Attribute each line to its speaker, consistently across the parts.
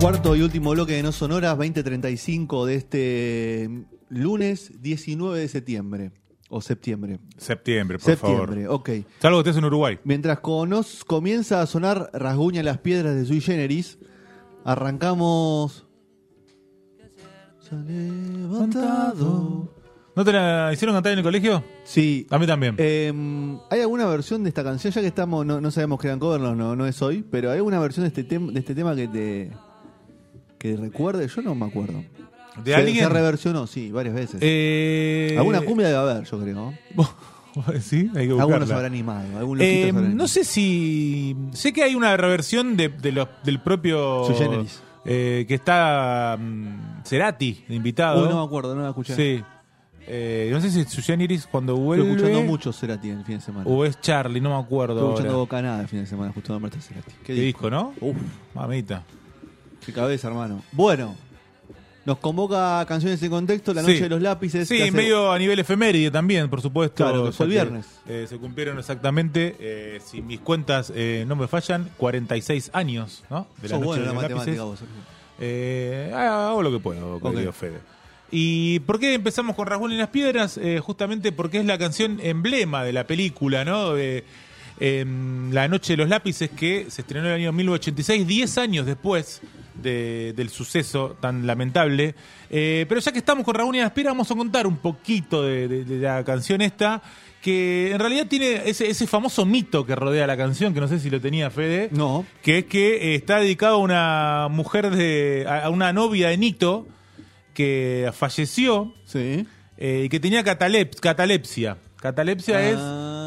Speaker 1: Cuarto y último bloque de No Sonoras, 2035 de este lunes 19 de septiembre. O septiembre.
Speaker 2: Septiembre, por
Speaker 1: septiembre,
Speaker 2: favor.
Speaker 1: ok.
Speaker 2: Salvo que estés en Uruguay.
Speaker 1: Mientras con- nos comienza a sonar Rasguña las piedras de Sui Generis, arrancamos. Se ha levantado.
Speaker 2: ¿No te la hicieron cantar en el colegio?
Speaker 1: Sí.
Speaker 2: A mí también.
Speaker 1: Eh, ¿Hay alguna versión de esta canción? Ya que estamos, no, no sabemos que eran cover, no, no, no es hoy, pero ¿hay alguna versión de este, de este tema que te que recuerde? Yo no me acuerdo.
Speaker 2: ¿De
Speaker 1: se,
Speaker 2: alguien?
Speaker 1: se reversionó, sí, varias veces.
Speaker 2: Eh,
Speaker 1: Alguna cumbia debe haber, yo creo.
Speaker 2: sí, hay que
Speaker 1: Algunos
Speaker 2: buscarla.
Speaker 1: se habrán animado. Algún
Speaker 2: Eh,
Speaker 1: loquito se habrá
Speaker 2: no sé si. Sé que hay una reversión de, de los, del propio.
Speaker 1: Sui generis.
Speaker 2: eh, que está. mm, Cerati, de invitado.
Speaker 1: Uy, no me acuerdo, no la escuché.
Speaker 2: Sí. Eh, no sé si es Sui Generis cuando
Speaker 1: Estoy
Speaker 2: vuelve.
Speaker 1: escuchando mucho Cerati el fin de semana.
Speaker 2: O es Charlie, no me acuerdo. Ahora.
Speaker 1: escuchando Bocanada el fin de semana, justo a Marta Cerati.
Speaker 2: Qué disco, ¿no?
Speaker 1: Uf,
Speaker 2: Mamita.
Speaker 1: Qué cabeza, hermano. Bueno, nos convoca Canciones en Contexto, La Noche
Speaker 2: Sí.
Speaker 1: de los Lápices.
Speaker 2: Sí,
Speaker 1: hace-
Speaker 2: medio a nivel efeméride también, por supuesto.
Speaker 1: Claro, que fue el viernes.
Speaker 2: eh, se cumplieron exactamente, eh, si mis cuentas eh, no me fallan, 46 años, ¿no? De
Speaker 1: Sos
Speaker 2: noche
Speaker 1: bueno
Speaker 2: de
Speaker 1: en la
Speaker 2: los
Speaker 1: matemática
Speaker 2: lápices.
Speaker 1: vos.
Speaker 2: Eh, hago lo que puedo, querido Fede. ¿Y por qué empezamos con Rasguña y las Piedras? Justamente porque es la canción emblema de la película, ¿no? De em, La Noche de los Lápices, que se estrenó en el año 1986, 10 años después de- del suceso tan lamentable. Eh, pero ya que estamos con Rasguña y las Piedras, vamos a contar un poquito de, de- de la canción esta, que en realidad tiene ese, ese famoso mito que rodea la canción, que no sé si lo tenía Fede
Speaker 1: No,
Speaker 2: que es que eh, está dedicado a una mujer de. a a una novia de Nito que falleció
Speaker 1: sí.
Speaker 2: eh, y que tenía catalep- catalepsia. Catalepsia
Speaker 1: Ah.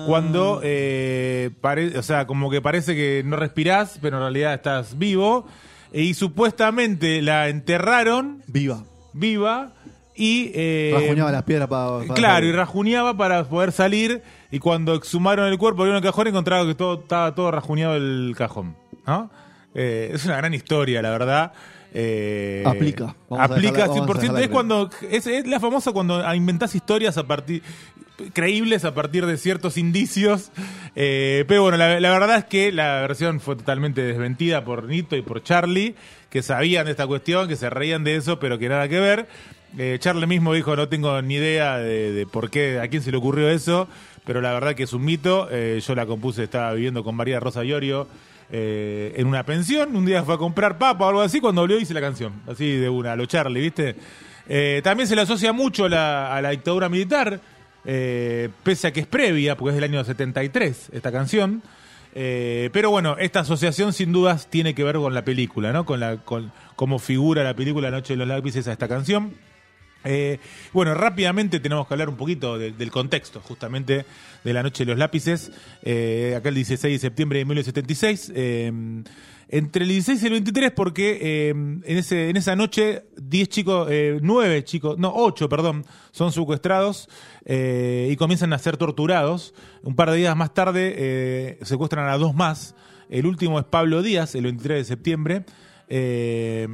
Speaker 2: es cuando, eh, pare- o sea, como que parece que no respirás, pero en realidad estás vivo. Y supuestamente la enterraron
Speaker 1: Viva.
Speaker 2: viva y. eh,
Speaker 1: Rajuñaba las piedras para.
Speaker 2: Claro, y rajuñaba para poder salir. Y cuando exhumaron el cuerpo, abrieron el cajón y encontraron que todo estaba todo rajuñado el cajón. ¿no? Eh, es una gran historia, la verdad. Eh,
Speaker 1: Aplica. Vamos a
Speaker 2: aplica
Speaker 1: dejarla- vamos a
Speaker 2: 100%.
Speaker 1: dejarla
Speaker 2: Es cuando es, es la famosa cuando inventás historias a partir creíbles a partir de ciertos indicios. Eh, pero bueno, la, verdad es que la versión fue totalmente desmentida por Nito y por Charlie, que sabían de esta cuestión, que se reían de eso, pero que nada que ver. Eh, Charlie mismo dijo, no tengo ni idea de, por qué, a quién se le ocurrió eso, pero la verdad que es un mito. Eh, yo la compuse, estaba viviendo con María Rosa Iorio eh, en una pensión. Un día fue a comprar papa o algo así, cuando volvió hice la canción. Así de una, a lo Charlie, ¿viste? También se le asocia mucho a la dictadura militar, eh, pese a que es previa, porque es del año 73 esta canción. Eh, pero bueno, esta asociación sin dudas tiene que ver con la película, ¿no? Con la, con cómo figura la película Noche de los Lápices a esta canción. Eh, bueno, rápidamente tenemos que hablar un poquito de- del contexto, justamente, de la Noche de los Lápices. Acá el 16 de septiembre de 1976. Eh, entre el 16 y el 23, porque eh, en, ese, en esa noche, 10 chicos, eh, 9 chicos, no, 8, perdón, son secuestrados eh, y comienzan a ser torturados. Un par de días más tarde eh, secuestran a dos más. El último es Pablo Díaz, el 23 de septiembre. Eh,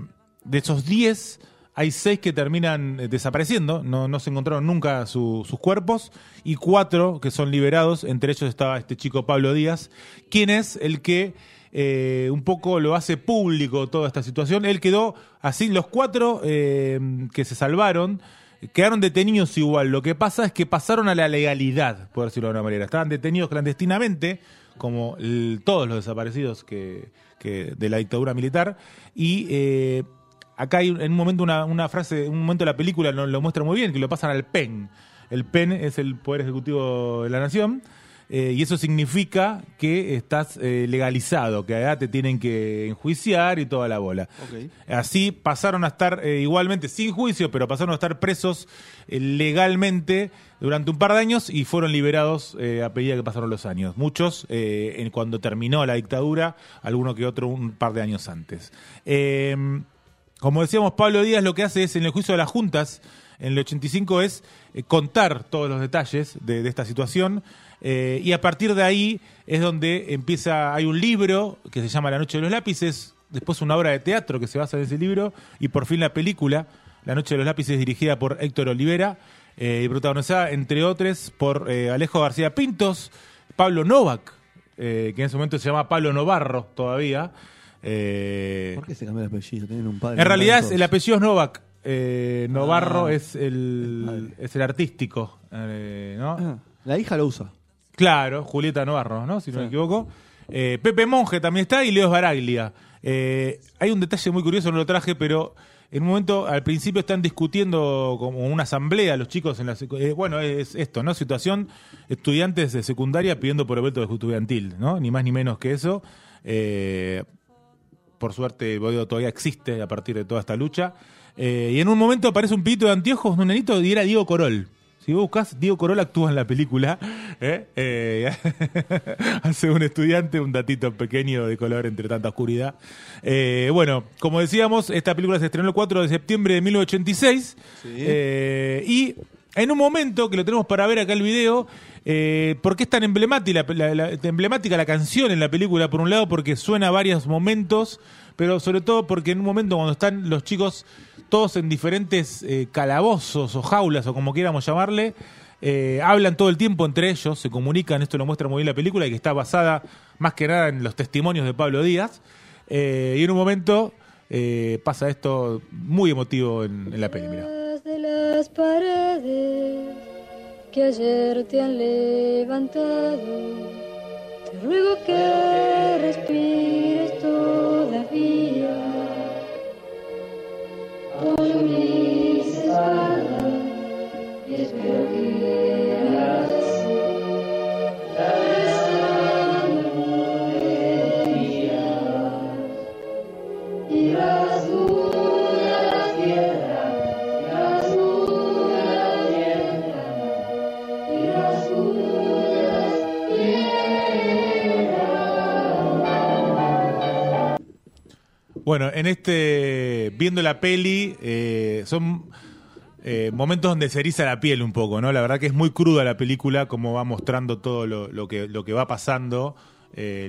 Speaker 2: de esos 10, hay 6 que terminan eh, desapareciendo, no, no se encontraron nunca su- sus cuerpos, y 4 que son liberados, entre ellos estaba este chico Pablo Díaz, quien es el que eh, un poco lo hace público toda esta situación. Él quedó así, los 4 que se salvaron, quedaron detenidos igual. Lo que pasa es que pasaron a la legalidad, por decirlo de alguna manera. Estaban detenidos clandestinamente, como todos los desaparecidos que, que de la dictadura militar. Y eh, acá hay en un momento una, una frase, un momento de la película lo muestra muy bien, que lo pasan al PEN. El PEN es el Poder Ejecutivo de la Nación. Eh, y eso significa que estás eh, legalizado, que allá te tienen que enjuiciar y toda la bola. Así pasaron a estar eh, igualmente sin juicio, pero pasaron a estar presos legalmente durante un par de años y fueron liberados a medida que pasaron los años. Muchos en cuando terminó la dictadura, alguno que otro un par de años antes. Eh, como decíamos, Pablo Díaz lo que hace es en el juicio de las juntas, en el 85, es eh, contar todos los detalles de, de esta situación. Eh, y a partir de ahí es donde empieza, hay un libro que se llama La Noche de los Lápices, después una obra de teatro que se basa en ese libro, y por fin la película, La Noche de los Lápices, dirigida por Héctor Olivera, eh, y protagonizada, entre otros, por eh, Alejo García Pintos, Pablo Novak, que en ese momento se llama Pablo Novarro todavía.
Speaker 1: ¿Por qué se cambió el apellido? Tienen un padre.
Speaker 2: en realidad es- el apellido es Novak. Novarro
Speaker 1: Ah.
Speaker 2: es el es el artístico, ¿no?
Speaker 1: Ah, la hija lo usa.
Speaker 2: Claro, Julieta Novarro, ¿no? Si no
Speaker 1: Sí.
Speaker 2: me equivoco. Eh, Pepe Monge también está y Leo Baraglia. Eh, hay un detalle muy curioso, no lo traje, pero en un momento, al principio están discutiendo como una asamblea los chicos en la eh, bueno, es esto, ¿no? Situación, estudiantes de secundaria pidiendo por el voto estudiantil, ¿no? Ni más ni menos que eso. Eh, por suerte el Boedo todavía existe a partir de toda esta lucha. Eh, y en un momento aparece un pito de anteojos, un nenito, y era Diego Corol. Si vos buscas, Diego Corol actúa en la película. ¿eh? Eh, hace un estudiante, un datito pequeño de color entre tanta oscuridad. Eh, bueno, como decíamos, esta película se estrenó el 4 de septiembre de 1986. Eh, y en un momento, que lo tenemos para ver acá el video, eh, ¿por qué es tan emblemática la, la- la- emblemática la canción en la película? Por un lado, porque suena a varios momentos, pero sobre todo porque en un momento cuando están los chicos todos en diferentes eh, calabozos o jaulas o como quieramos llamarle, eh, hablan todo el tiempo entre ellos, se comunican, esto lo muestra muy bien la película y que está basada más que nada en los testimonios de Pablo Díaz. Eh, y en un momento pasa esto muy emotivo en, la peli,
Speaker 3: de las paredes que ayer te han levantado. Te ruego que respires todavía
Speaker 2: Bueno, en este, viendo la peli, eh, son eh, momentos donde se eriza la piel un poco, ¿no? La verdad que es muy cruda la película, como va mostrando todo lo, que, lo que va pasando, eh,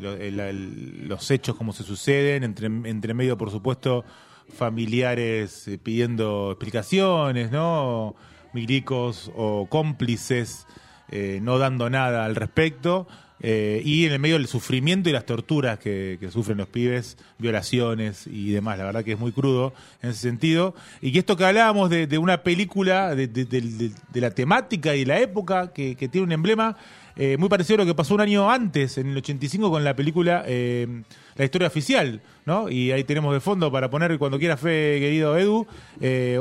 Speaker 2: los hechos, cómo se suceden, entre, entre medio, por supuesto, familiares eh, pidiendo explicaciones, ¿no? Milicos o cómplices eh, no dando nada al respecto. Eh, y en el medio del sufrimiento y las torturas que, sufren los pibes, violaciones y demás. La verdad que es muy crudo en ese sentido. Y que esto que hablábamos de, una película, de, la temática y la época, que, tiene un emblema eh, muy parecido a lo que pasó un año antes, en el 85, con la película eh, La historia oficial. ¿no? Y ahí tenemos de fondo para poner cuando quiera fe, querido Edu.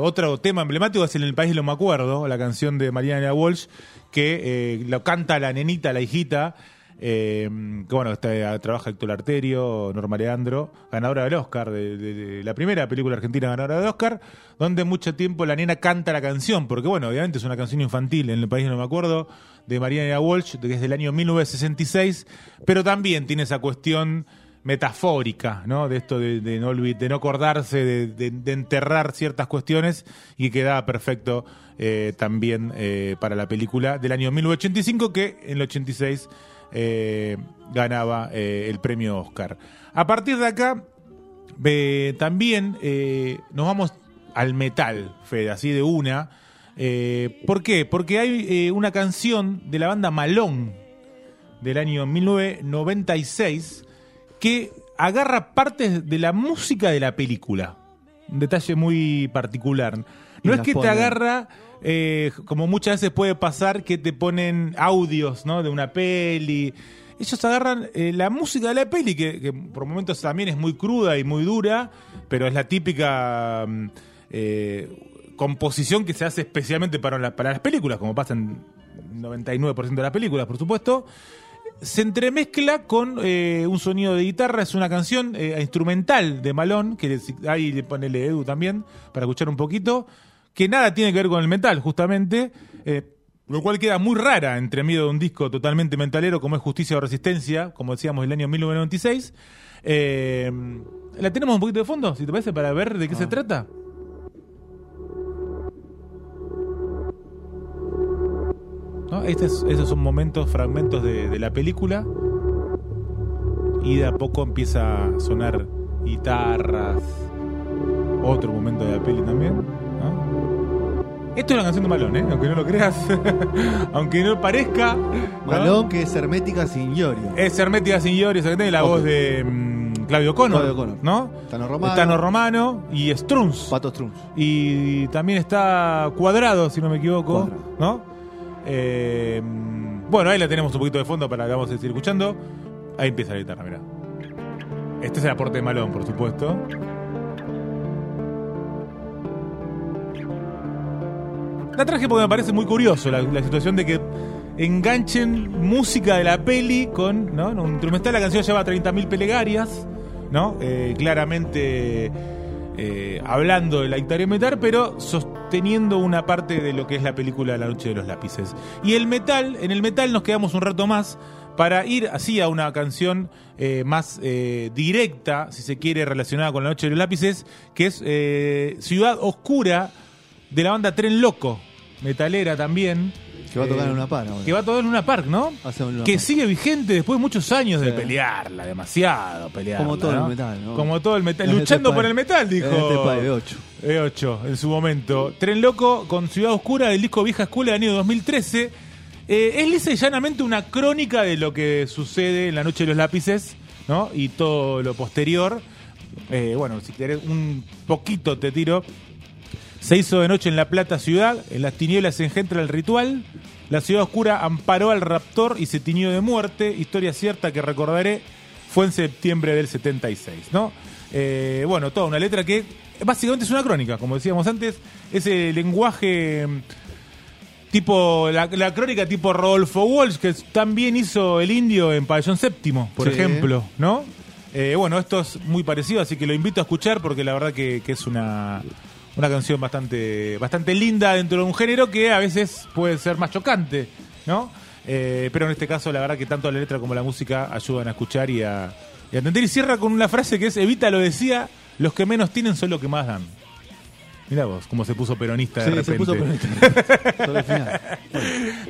Speaker 2: otro tema emblemático es En el país lo me acuerdo, la canción de Mariana Walsh, que lo canta la nenita, la hijita. Eh, que bueno, está, trabaja Héctor Arterio, Norma Leandro, ganadora del Oscar, la primera película argentina ganadora del Oscar, donde mucho tiempo la nena canta la canción, porque bueno, obviamente es una canción infantil, en el país no me acuerdo, de Mariana Walsh, que es del año 1966, pero también tiene esa cuestión metafórica, ¿no? De esto de, no, de no acordarse, de, enterrar ciertas cuestiones y queda perfecto eh, también eh, para la película del año 1985 que en el 86 eh, ganaba eh, el premio Oscar. A partir de acá, también eh, nos vamos al metal, Fede, así de una. Eh, ¿Por qué? Porque hay eh, una canción de la banda Malón del año 1996 que agarra partes de la música de la película. Un detalle muy particular. No es que te agarra, eh, como muchas veces puede pasar, que te ponen audios ¿no? de una peli. Ellos agarran eh, la música de la peli, que, que por momentos también es muy cruda y muy dura, pero es la típica mm, eh, composición que se hace especialmente para, la- para las películas, como pasa en 99% de las películas, por supuesto. se entremezcla con eh, un sonido de guitarra. Es una canción eh, instrumental de Malón, que ahí le ponele Edu también, para escuchar un poquito, que nada tiene que ver con el metal, justamente. eh, lo cual queda muy rara entre medio de un disco totalmente metalero como es Justicia o Resistencia, como decíamos, del año 1996. Eh, ¿La tenemos un poquito de fondo, si te parece, para ver de qué se trata? ¿No? Estos, esos son momentos, fragmentos de, de la película. Y de a poco empieza a sonar guitarras. Otro momento de la peli también. Esto es una canción de Malón, ¿eh? aunque no lo creas. aunque no parezca. ¿no?
Speaker 1: Malón que es hermética sin Yori.
Speaker 2: Es Hermética Signori, que tiene la voz de mm, Claudio Connor.
Speaker 1: Claudio Connor.
Speaker 2: ¿no?
Speaker 1: Tano Romano.
Speaker 2: Tano Romano y Strunz.
Speaker 1: Pato Strunz.
Speaker 2: Y también está Cuadrado, si no me equivoco.
Speaker 1: Cuadrado.
Speaker 2: ¿No? Eh, bueno, ahí la tenemos un poquito de fondo para que vamos a seguir escuchando. Ahí empieza la guitarra, mirá. Este es el aporte de Malón, por supuesto. La traje porque me parece muy curioso la, situación de que enganchen música de la peli con, ¿no? Un instrumental, la canción lleva 30.000 pelegarias, ¿no? Eh, claramente eh, hablando de la guitarra metal, pero sosteniendo una parte de lo que es la película La Noche de los Lápices. Y el metal, en el metal nos quedamos un rato más para ir así a una canción eh, más eh, directa, si se quiere, relacionada con La Noche de los Lápices, que es Ciudad Oscura de la banda Tren Loco, metalera también.
Speaker 1: Que va a tocar
Speaker 2: Eh,
Speaker 1: en una par ahora.
Speaker 2: Que va a tocar en Luna Park, ¿no? Que
Speaker 1: Park.
Speaker 2: sigue vigente después de muchos años de pelearla, demasiado pelearla.
Speaker 1: Como todo
Speaker 2: ¿no?
Speaker 1: el metal, ¿no?
Speaker 2: Como todo el metal.
Speaker 1: Este
Speaker 2: Luchando por el metal, dijo.
Speaker 1: En este país, de ocho.
Speaker 2: E8 en su momento. Tren Loco con Ciudad Oscura del disco Vieja Escuela del año 2013. Eh, es lisa y llanamente una crónica de lo que sucede en la Noche de los Lápices, ¿no? Y todo lo posterior. Eh, bueno, si querés un poquito te tiro. Se hizo de noche en La Plata ciudad, en las tinieblas se engendra el ritual, la ciudad oscura amparó al raptor y se tiñó de muerte, historia cierta que recordaré, fue en septiembre del 76, ¿no? Eh, bueno, toda una letra que básicamente es una crónica, como decíamos antes, ese lenguaje mm, tipo, la, la crónica tipo Rodolfo Walsh, que también hizo el indio en Pabellón Séptimo, por
Speaker 1: Sí.
Speaker 2: ejemplo, ¿no? Eh, bueno, esto es muy parecido, así que lo invito a escuchar porque la verdad que, que es una, una canción bastante, bastante linda dentro de un género que a veces puede ser más chocante, ¿no? Eh, pero en este caso, la verdad que tanto la letra como la música ayudan a escuchar y a, y a entender. Y cierra con una frase que es: Evita lo decía, los que menos tienen son los que más dan. Mira vos, cómo se puso peronista de
Speaker 1: Sí, se
Speaker 2: repente.
Speaker 1: puso peronista. Sobre el final.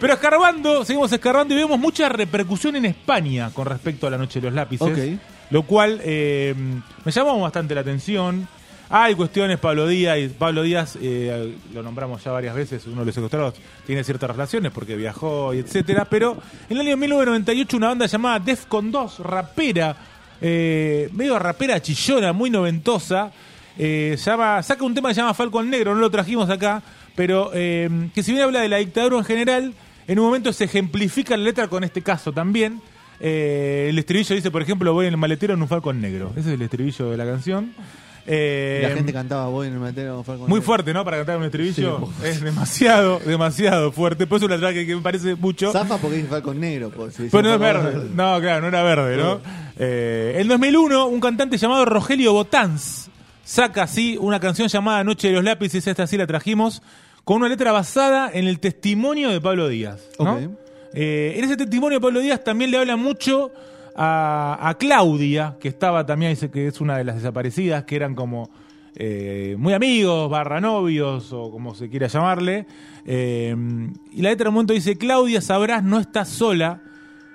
Speaker 2: Pero escarbando, seguimos escarbando y vemos mucha repercusión en España con respecto a la Noche de los Lápices. Lo cual eh, me llamó bastante la atención. Hay cuestiones, Pablo Díaz, y Pablo Díaz, eh, lo nombramos ya varias veces, uno de los secuestrados, tiene ciertas relaciones porque viajó y etcétera, pero en el año 1998 una banda llamada Defcon 2, rapera, eh, medio rapera chillona, muy noventosa, eh, saca un tema que se llama Falcon Negro, no lo trajimos acá, pero que si bien habla de la dictadura en general, en un momento se ejemplifica la letra con este caso también. El estribillo dice, por ejemplo, voy en el maletero en un Falcon Negro. Ese es el estribillo de la canción. Eh,
Speaker 1: La gente cantaba voy en el matero
Speaker 2: muy fuerte, ¿no? Para cantar un estribillo.
Speaker 1: Sí.
Speaker 2: es demasiado, demasiado fuerte. Por eso la traje que me parece mucho.
Speaker 1: Zafa porque dice Falcon Negro. pues, si dice
Speaker 2: Pero no es verde. No, claro, no era verde, ¿no? Eh, en 2001, un cantante llamado Rogelio Botanz saca así una canción llamada Noche de los Lápices, esta sí la trajimos, con una letra basada en el testimonio de Pablo Díaz. ¿no? Eh, en ese testimonio de Pablo Díaz también le habla mucho a, Claudia, que estaba también, dice que es una de las desaparecidas, que eran como eh, muy amigos, barra novios, o como se quiera llamarle. Eh, y la letra en un momento dice, Claudia, sabrás, no estás sola,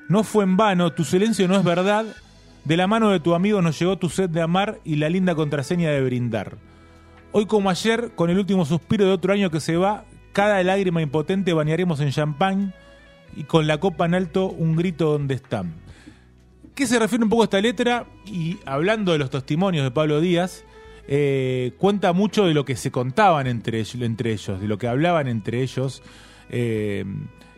Speaker 2: no fue en vano, tu silencio no es verdad, de la mano de tu amigo nos llegó tu sed de amar y la linda contraseña de brindar. Hoy como ayer, con el último suspiro de otro año que se va, cada lágrima impotente bañaremos en champán y con la copa en alto un grito donde están. ¿Qué se refiere un poco a esta letra? Y hablando de los testimonios de Pablo Díaz, eh, cuenta mucho de lo que se contaban entre, ellos- entre ellos, de lo que hablaban entre ellos. Eh,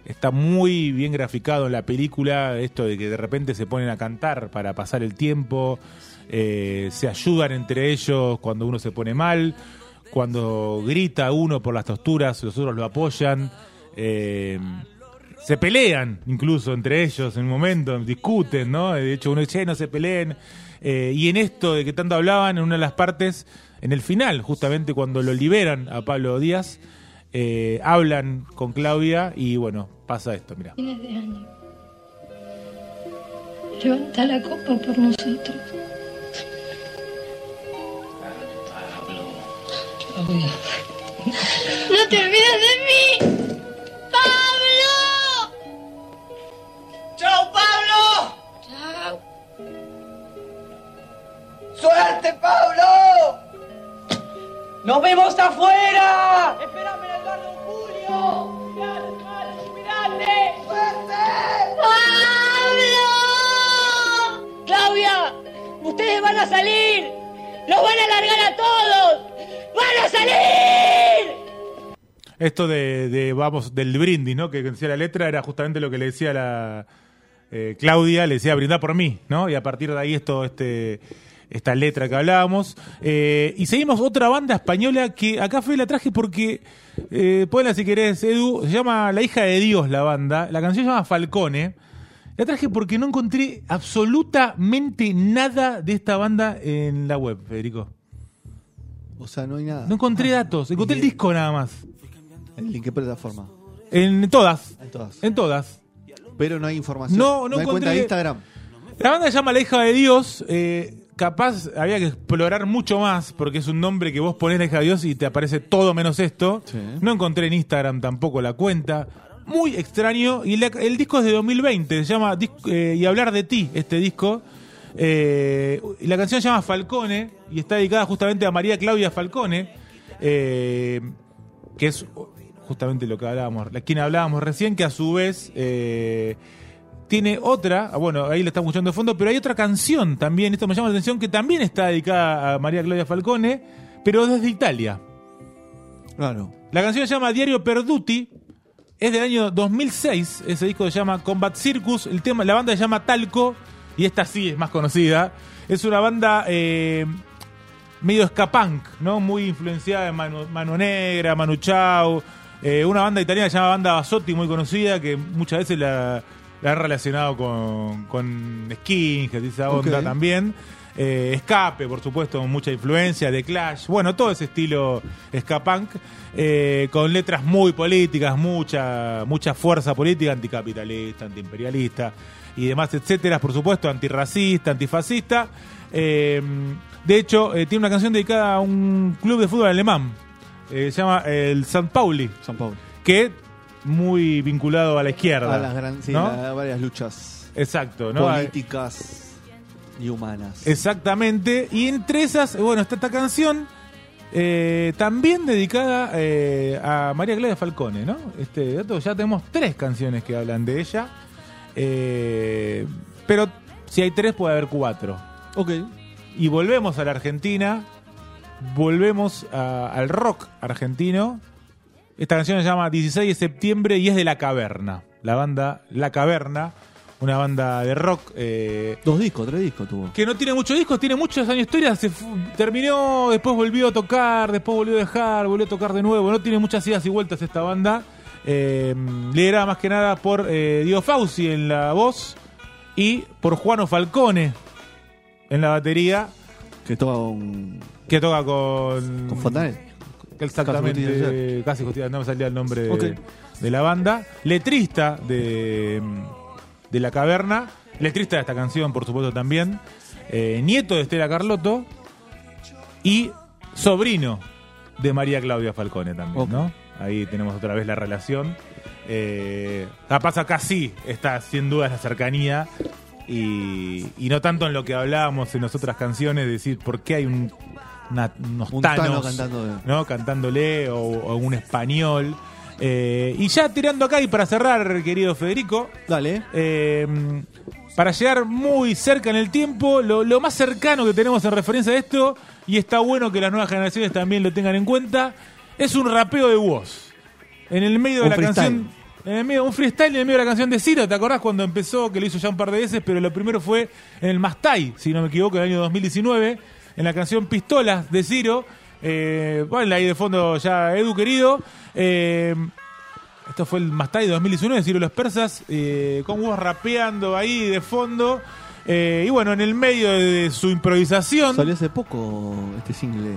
Speaker 2: está muy bien graficado en la película esto de que de repente se ponen a cantar para pasar el tiempo, eh, se ayudan entre ellos cuando uno se pone mal, cuando grita uno por las tosturas, los otros lo apoyan. Se pelean incluso entre ellos en un momento, discuten, ¿no? De hecho, uno dice, "Che, no se peleen. Eh, y en esto de que tanto hablaban, en una de las partes, en el final, justamente cuando lo liberan a Pablo Díaz, eh, hablan con Claudia y bueno, pasa esto, mira.
Speaker 4: fines de año. Levanta la copa por nosotros. No te olvides de mí. ¡Pablo!
Speaker 5: ¡Nos vemos afuera! ¡Espérame en el bar Don Julio! ¡Mirate! ¡Suerte!
Speaker 4: ¡Pablo! Claudia, ustedes van a salir. Los van a largar a todos. ¡Van a salir!
Speaker 2: Esto de, de, vamos, del brindis, ¿no? Que decía la letra era justamente lo que le decía la eh, Claudia, le decía brindar por mí, ¿no? Y a partir de ahí esto, este, esta letra que hablábamos. Eh, y seguimos otra banda española que acá fue la traje porque, eh, ponla si querés, Edu, se llama La hija de Dios la banda. La canción se llama Falcone. La traje porque no encontré absolutamente nada de esta banda en la web, Federico.
Speaker 1: O sea, no hay nada.
Speaker 2: No encontré datos, encontré el disco nada más.
Speaker 1: ¿En qué plataforma?
Speaker 2: En todas.
Speaker 1: En todas.
Speaker 2: En todas.
Speaker 1: Pero no hay información.
Speaker 2: No, no
Speaker 1: hay cuenta
Speaker 2: encontré-
Speaker 1: de Instagram.
Speaker 2: La banda se llama La hija de Dios. eh, capaz había que explorar mucho más porque es un nombre que vos ponés La hija de Dios y te aparece todo menos esto.
Speaker 1: Sí.
Speaker 2: No encontré en Instagram tampoco la cuenta. Muy extraño. Y la- el disco es de 2020. Se llama eh, Y hablar de ti, este disco. Eh, y la canción se llama Falcone y está dedicada justamente a María Claudia Falcone, eh, que es justamente lo que hablábamos, la quien hablábamos recién, que a su vez tiene otra, ah, bueno, ahí la estamos escuchando de fondo, pero hay otra canción también, esto me llama la atención, que también está dedicada a María Claudia Falcone, pero desde Italia.
Speaker 1: Claro.
Speaker 2: La canción se llama Diario Perduti. Es del año 2006. Ese disco se llama Combat Circus. El tema, la banda se llama Talco. Y esta sí es más conocida. Es una banda eh, medio ska punk, ¿no? Muy influenciada en Mano, Mano Negra, Manu Chao. Eh, una banda italiana que se llama Banda Basotti, muy conocida, que muchas veces la, la han relacionado con, con Skinhead esa onda también. Eh, Escape, por supuesto, con mucha influencia de Clash. Bueno, todo ese estilo ska punk, eh, con letras muy políticas, mucha, mucha fuerza política, anticapitalista, antiimperialista y demás, etcétera. Por supuesto, antirracista, antifascista. Eh, de hecho, eh, tiene una canción dedicada a un club de fútbol alemán. Se llama el San Pauli,
Speaker 1: San Paulo.
Speaker 2: que muy vinculado a la izquierda.
Speaker 1: A las gran- sí,
Speaker 2: ¿no?
Speaker 1: la- varias luchas
Speaker 2: Exacto, ¿no?
Speaker 1: políticas y humanas.
Speaker 2: Exactamente. Y entre esas, bueno, está esta canción eh, también dedicada eh, a María Claudia Falcone, ¿no? Este dato, ya tenemos tres canciones que hablan de ella. Eh, pero si hay tres, puede haber cuatro.
Speaker 1: Ok.
Speaker 2: Y volvemos a la Argentina. Volvemos a- al rock argentino. Esta canción se llama 16 de septiembre y es de La Caverna. La banda La Caverna. Una banda de rock. eh,
Speaker 1: Dos discos, tres discos tuvo.
Speaker 2: que no tiene muchos discos, tiene muchos años de historia, se terminó, después volvió a tocar, después volvió a dejar, volvió a tocar de nuevo, no tiene muchas idas y vueltas esta banda. Eh, liderada más que nada por eh, Diego Fauci en la voz y por Juano Falcone en la batería,
Speaker 1: Que toca un.
Speaker 2: que toca con...
Speaker 1: con
Speaker 2: Exactamente,
Speaker 1: Casi Justicia
Speaker 2: casi justicia, no me salía el nombre de, la banda. Letrista de, de La Caverna, letrista de esta canción, por supuesto, también. Eh, nieto de Estela Carlotto y sobrino de María Claudia Falcone también. ¿no? Ahí tenemos otra vez la relación. Eh, capaz acá sí está sin duda la cercanía y, y no tanto en lo que hablábamos en las otras canciones, de decir por qué hay un, una- unos
Speaker 1: Un Tano
Speaker 2: tanos,
Speaker 1: cantando de-
Speaker 2: ¿no? cantándole o, o un español. Eh, y ya tirando acá y para cerrar, querido Federico,
Speaker 1: Dale.
Speaker 2: eh, para llegar muy cerca en el tiempo, lo, lo más cercano que tenemos en referencia a esto, y está bueno que las nuevas generaciones también lo tengan en cuenta, es un rapeo de voz. En el medio de la
Speaker 1: freestyle.
Speaker 2: canción. En el medio, un freestyle en el medio de la canción de Ciro, ¿te acordás cuando empezó? Que lo hizo ya un par de veces, pero lo primero fue en el Mastai, si no me equivoco, en el año 2019, en la canción Pistolas de Ciro. Eh, bueno, ahí de fondo ya Edu querido. Eh, Esto fue el Mastai de 2019, Ciro los Persas, eh, con vos rapeando ahí de fondo. Y bueno, en el medio de su improvisación
Speaker 1: Salió hace poco este single.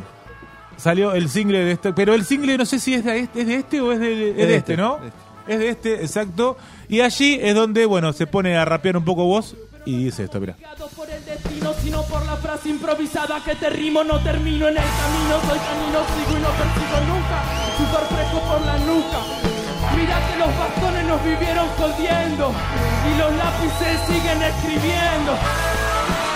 Speaker 2: salió el single de este. Pero el single no sé si es de este, es de este o es de, es de
Speaker 1: de
Speaker 2: este,
Speaker 1: este,
Speaker 2: ¿no?
Speaker 1: de este.
Speaker 2: Es de este, exacto. Y allí es donde, bueno, se pone a rapear un poco vos y dice esto, mira.
Speaker 6: Por el destino, sino por la frase improvisada que te rimo, no termino en el camino, soy camino, sigo y no persigo nunca, sudor fresco por la nuca. Mira que los bastones nos vivieron jodiendo y los lápices siguen escribiendo.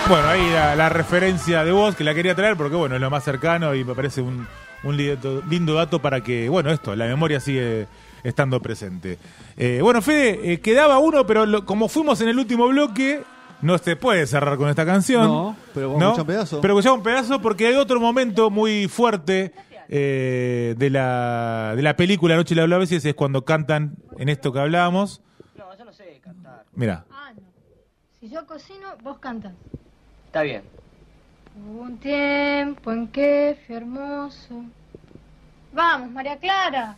Speaker 2: Bueno, ahí la, la referencia de vos que la quería traer porque, bueno, es lo más cercano y me parece un, un lindo, lindo dato para que, bueno, esto, la memoria sigue estando presente. Eh, bueno, Fede, eh, quedaba uno, pero lo- como fuimos en el último bloque, no se puede cerrar con esta canción.
Speaker 1: No, pero vamos a escuchar un pedazo.
Speaker 2: Pero escuchamos un pedazo porque hay otro momento muy fuerte eh, de, la, de la película Noche la Bla es cuando cantan en esto que hablábamos.
Speaker 5: No, yo no sé cantar.
Speaker 2: Mira.
Speaker 7: Ah, no. Si yo cocino, vos cantas.
Speaker 5: Está bien.
Speaker 7: Hubo un tiempo en que fui hermoso. Vamos, María Clara.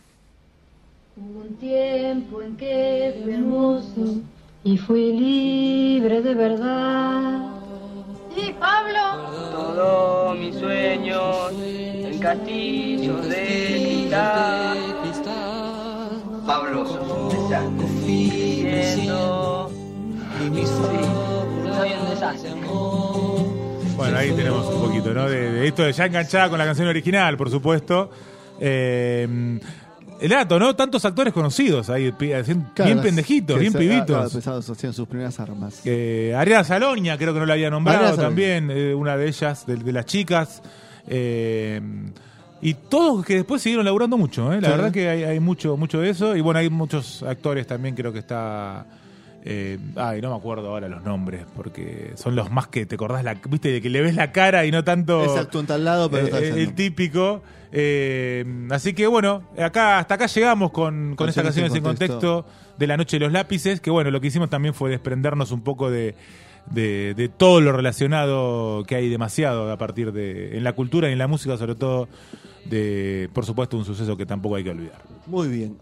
Speaker 7: Hubo un tiempo en que fui hermoso y fui libre de verdad. Sí, Pablo.
Speaker 5: Todos mis sueños en castillos de cristal. Pablo, sos un desastre. Sí, soy un desastre.
Speaker 2: Bueno, ahí tenemos un poquito, ¿no? De, de esto de ya enganchada con la canción original, por supuesto. Eh, el dato, ¿no? Tantos actores conocidos ahí,
Speaker 1: Claro,
Speaker 2: bien pendejitos, bien pibitos.
Speaker 1: pesados, hacían sus primeras armas.
Speaker 2: Eh, Ariana Salonia, creo que no la había nombrado también, eh, una de ellas, de, de las chicas. Eh, y todos que después siguieron laburando mucho, ¿eh? La
Speaker 1: Sí.
Speaker 2: verdad que hay, hay mucho, mucho de eso. Y bueno, hay muchos actores también, creo que está. Eh, ay, no me acuerdo ahora los nombres, porque son los más que te acordás, la, viste, de que le ves la cara y no tanto.
Speaker 1: Exacto, en tal lado, pero
Speaker 2: Eh, eh, el típico. Eh, así que bueno, acá hasta acá llegamos con, con esta
Speaker 1: Canciones
Speaker 2: canción
Speaker 1: en
Speaker 2: en contexto de la noche de los lápices, que bueno, lo que hicimos también fue desprendernos un poco de, de, de todo lo relacionado que hay demasiado a partir de en la cultura y en la música, sobre todo de, por supuesto, un suceso que tampoco hay que olvidar.
Speaker 1: Muy bien.